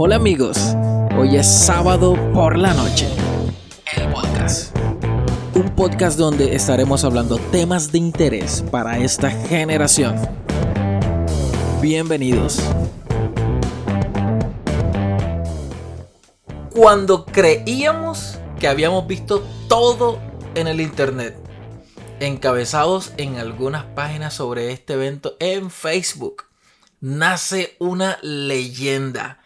Hola amigos, hoy es sábado por la noche. El podcast. Un podcast donde estaremos hablando temas de interés para esta generación. Bienvenidos. Cuando creíamos que habíamos visto todo en el internet, encabezados en algunas páginas sobre este evento en Facebook, nace una leyenda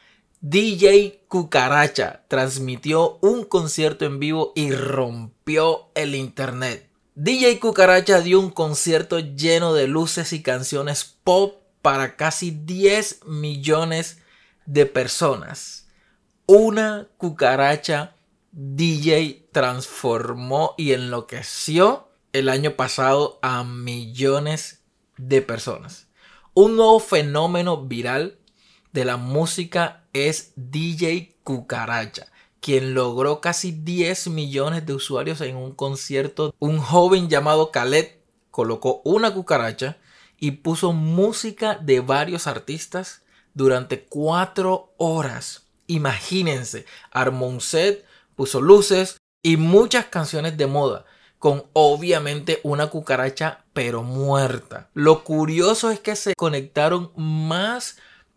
DJ Cucaracha transmitió un concierto en vivo y rompió el internet. DJ Cucaracha dio un concierto lleno de luces y canciones pop para casi 10 millones de personas. Una cucaracha DJ transformó y enloqueció el año pasado a millones de personas. Un nuevo fenómeno viral de la música es DJ Cucaracha, quien logró casi 10 millones de usuarios en un concierto. Un joven llamado Khaled colocó una cucaracha y puso música de varios artistas durante 4 horas. Imagínense, armó un set, puso luces y muchas canciones de moda con obviamente una cucaracha pero muerta. Lo curioso es que se conectaron más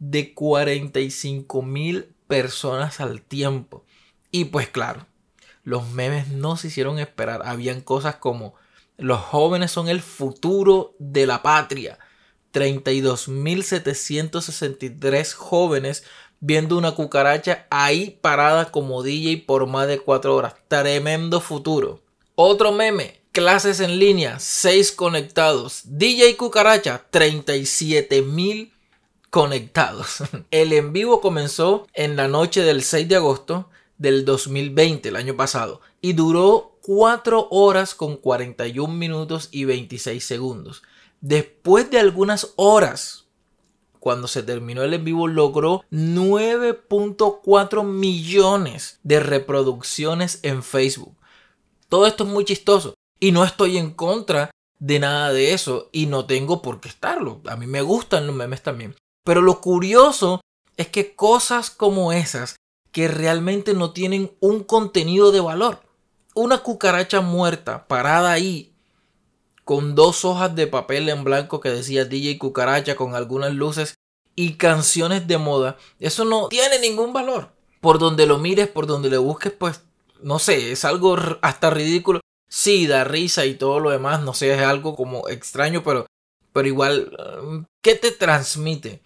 de 45 mil personas al tiempo. Y pues claro, los memes no se hicieron esperar. Habían cosas como los jóvenes son el futuro de la patria. 32.763 jóvenes viendo una cucaracha ahí parada como DJ por más de 4 horas. Tremendo futuro. Otro meme. Clases en línea, 6 conectados. DJ Cucaracha, 37.000 conectados. El en vivo comenzó en la noche del 6 de agosto del 2020, el año pasado, y duró 4 horas con 41 minutos y 26 segundos. Después de algunas horas, cuando se terminó el en vivo, logró 9.4 millones de reproducciones en Facebook. Todo esto es muy chistoso y no estoy en contra de nada de eso y no tengo por qué estarlo. A mí me gustan los memes también. Pero lo curioso es que cosas como esas, que realmente no tienen un contenido de valor, una cucaracha muerta parada ahí, con dos hojas de papel en blanco que decía DJ cucaracha con algunas luces y canciones de moda, eso no tiene ningún valor. Por donde lo mires, por donde le busques, pues no sé, es algo hasta ridículo. Sí, da risa y todo lo demás, no sé, es algo como extraño, pero, pero igual, ¿qué te transmite?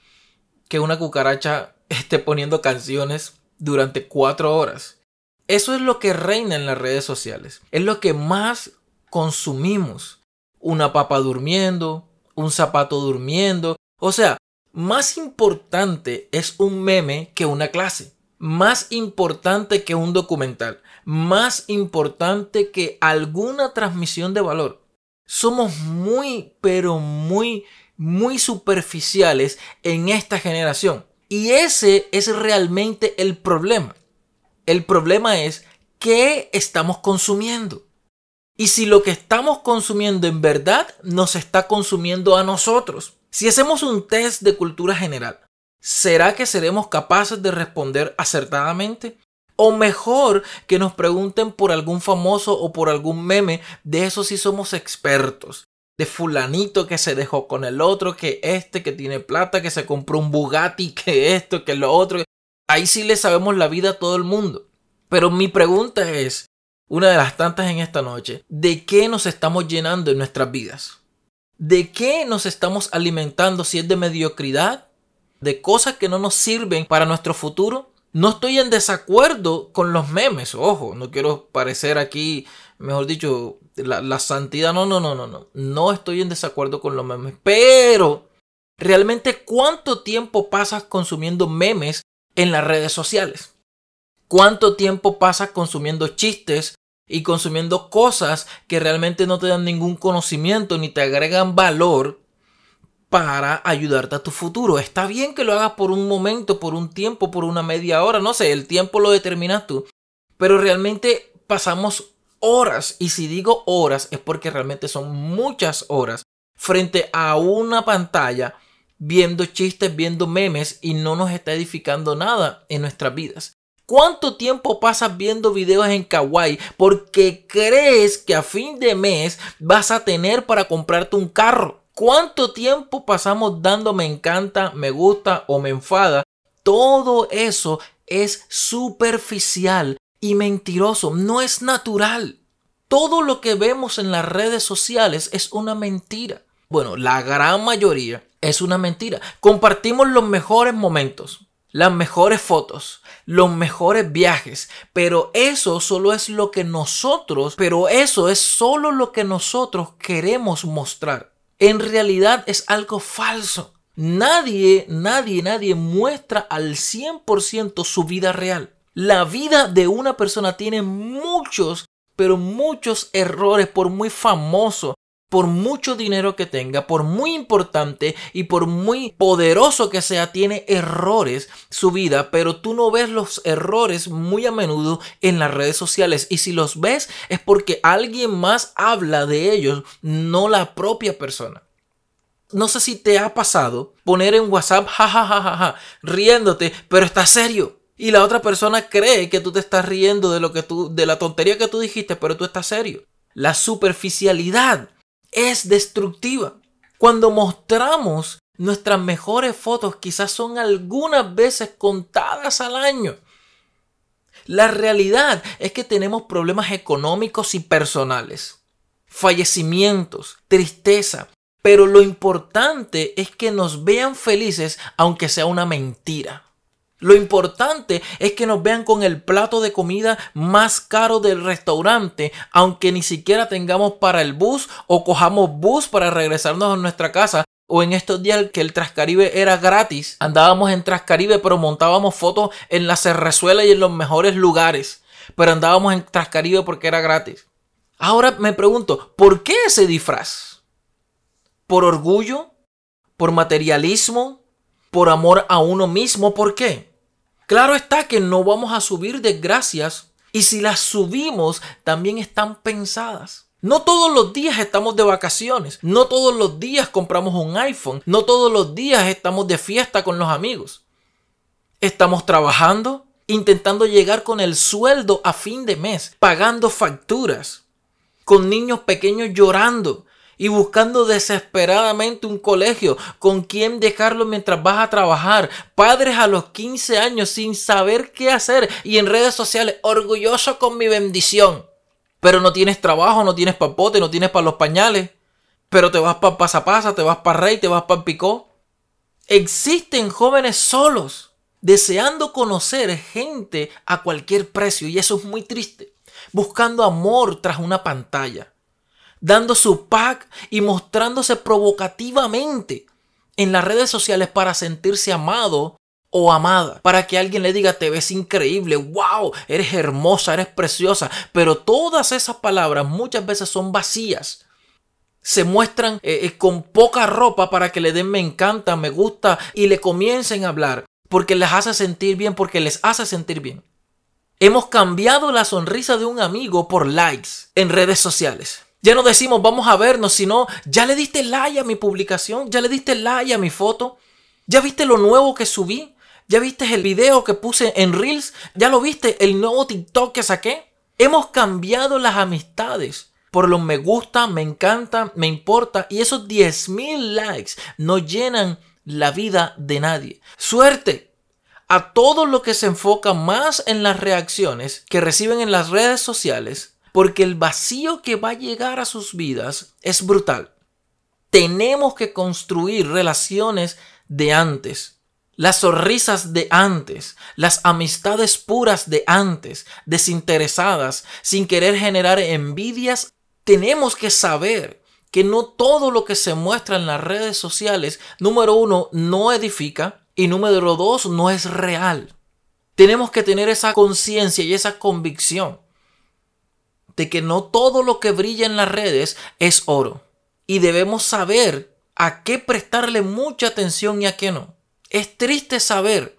Que una cucaracha esté poniendo canciones durante cuatro horas. Eso es lo que reina en las redes sociales. Es lo que más consumimos. Una papa durmiendo, un zapato durmiendo. O sea, más importante es un meme que una clase. Más importante que un documental. Más importante que alguna transmisión de valor. Somos muy, pero muy muy superficiales en esta generación. Y ese es realmente el problema. El problema es qué estamos consumiendo. Y si lo que estamos consumiendo en verdad nos está consumiendo a nosotros. Si hacemos un test de cultura general, ¿será que seremos capaces de responder acertadamente? O mejor que nos pregunten por algún famoso o por algún meme, de eso sí somos expertos de fulanito que se dejó con el otro, que este que tiene plata, que se compró un Bugatti, que esto, que lo otro. Ahí sí le sabemos la vida a todo el mundo. Pero mi pregunta es, una de las tantas en esta noche, ¿de qué nos estamos llenando en nuestras vidas? ¿De qué nos estamos alimentando si es de mediocridad? ¿De cosas que no nos sirven para nuestro futuro? No estoy en desacuerdo con los memes, ojo, no quiero parecer aquí, mejor dicho, la, santidad. No, no, no, no, no. No estoy en desacuerdo con los memes. Pero, ¿realmente cuánto tiempo pasas consumiendo memes en las redes sociales? ¿Cuánto tiempo pasas consumiendo chistes y consumiendo cosas que realmente no te dan ningún conocimiento ni te agregan valor para ayudarte a tu futuro? Está bien que lo hagas por un momento, por un tiempo, por una media hora, no sé, el tiempo lo determinas tú. Pero realmente pasamos horas, y si digo horas es porque realmente son muchas horas, frente a una pantalla viendo chistes, viendo memes y no nos está edificando nada en nuestras vidas. ¿Cuánto tiempo pasas viendo videos en Kawaii porque crees que a fin de mes vas a tener para comprarte un carro? ¿Cuánto tiempo pasamos dando me encanta, me gusta o me enfada? Todo eso es superficial y mentiroso, no es natural. Todo lo que vemos en las redes sociales es una mentira. Bueno, la gran mayoría es una mentira. Compartimos los mejores momentos, las mejores fotos, los mejores viajes, pero eso solo es lo que nosotros, pero eso es solo lo que nosotros queremos mostrar. En realidad es algo falso. Nadie, nadie, nadie muestra al 100% su vida real. La vida de una persona tiene muchos, pero muchos errores por muy famoso, por mucho dinero que tenga, por muy importante y por muy poderoso que sea, tiene errores su vida, pero tú no ves los errores muy a menudo en las redes sociales y si los ves es porque alguien más habla de ellos, no la propia persona. No sé si te ha pasado poner en WhatsApp jajajaja riéndote, pero está serio. Y la otra persona cree que tú te estás riendo de lo que tú de la tontería que tú dijiste, pero tú estás serio. La superficialidad es destructiva. Cuando mostramos nuestras mejores fotos, quizás son algunas veces contadas al año. La realidad es que tenemos problemas económicos y personales, fallecimientos, tristeza, pero lo importante es que nos vean felices aunque sea una mentira. Lo importante es que nos vean con el plato de comida más caro del restaurante, aunque ni siquiera tengamos para el bus o cojamos bus para regresarnos a nuestra casa. O en estos días que el Trascaribe era gratis, andábamos en Trascaribe pero montábamos fotos en la Cerrezuela y en los mejores lugares. Pero andábamos en Trascaribe porque era gratis. Ahora me pregunto, ¿por qué ese disfraz? ¿Por orgullo? ¿Por materialismo? ¿Por amor a uno mismo? ¿Por qué? Claro está que no vamos a subir desgracias y si las subimos también están pensadas. No todos los días estamos de vacaciones, no todos los días compramos un iPhone, no todos los días estamos de fiesta con los amigos. Estamos trabajando, intentando llegar con el sueldo a fin de mes, pagando facturas, con niños pequeños llorando, y buscando desesperadamente un colegio con quien dejarlo mientras vas a trabajar. Padres a los 15 años sin saber qué hacer y en redes sociales orgulloso con mi bendición. Pero no tienes trabajo, no tienes papote, no tienes para los pañales. Pero te vas para pasapasa, te vas para rey, te vas para picó. Existen jóvenes solos, deseando conocer gente a cualquier precio y eso es muy triste. Buscando amor tras una pantalla dando su pack y mostrándose provocativamente en las redes sociales para sentirse amado o amada, para que alguien le diga te ves increíble, wow, eres hermosa, eres preciosa, pero todas esas palabras muchas veces son vacías. Se muestran eh, eh, con poca ropa para que le den me encanta, me gusta y le comiencen a hablar porque les hace sentir bien, porque les hace sentir bien. Hemos cambiado la sonrisa de un amigo por likes en redes sociales. Ya no decimos vamos a vernos, sino ya le diste like a mi publicación, ya le diste like a mi foto, ya viste lo nuevo que subí, ya viste el video que puse en Reels, ya lo viste el nuevo TikTok que saqué. Hemos cambiado las amistades por los me gusta, me encanta, me importa y esos 10.000 likes no llenan la vida de nadie. Suerte a todo lo que se enfoca más en las reacciones que reciben en las redes sociales porque el vacío que va a llegar a sus vidas es brutal. Tenemos que construir relaciones de antes, las sonrisas de antes, las amistades puras de antes, desinteresadas, sin querer generar envidias. Tenemos que saber que no todo lo que se muestra en las redes sociales, número uno, no edifica y número dos, no es real. Tenemos que tener esa conciencia y esa convicción de que no todo lo que brilla en las redes es oro. Y debemos saber a qué prestarle mucha atención y a qué no. Es triste saber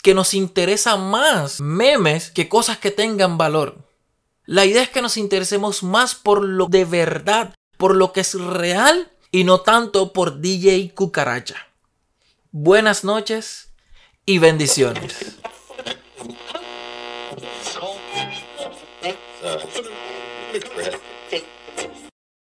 que nos interesa más memes que cosas que tengan valor. La idea es que nos interesemos más por lo de verdad, por lo que es real y no tanto por DJ cucaracha. buenas noches y bendiciones. Uh,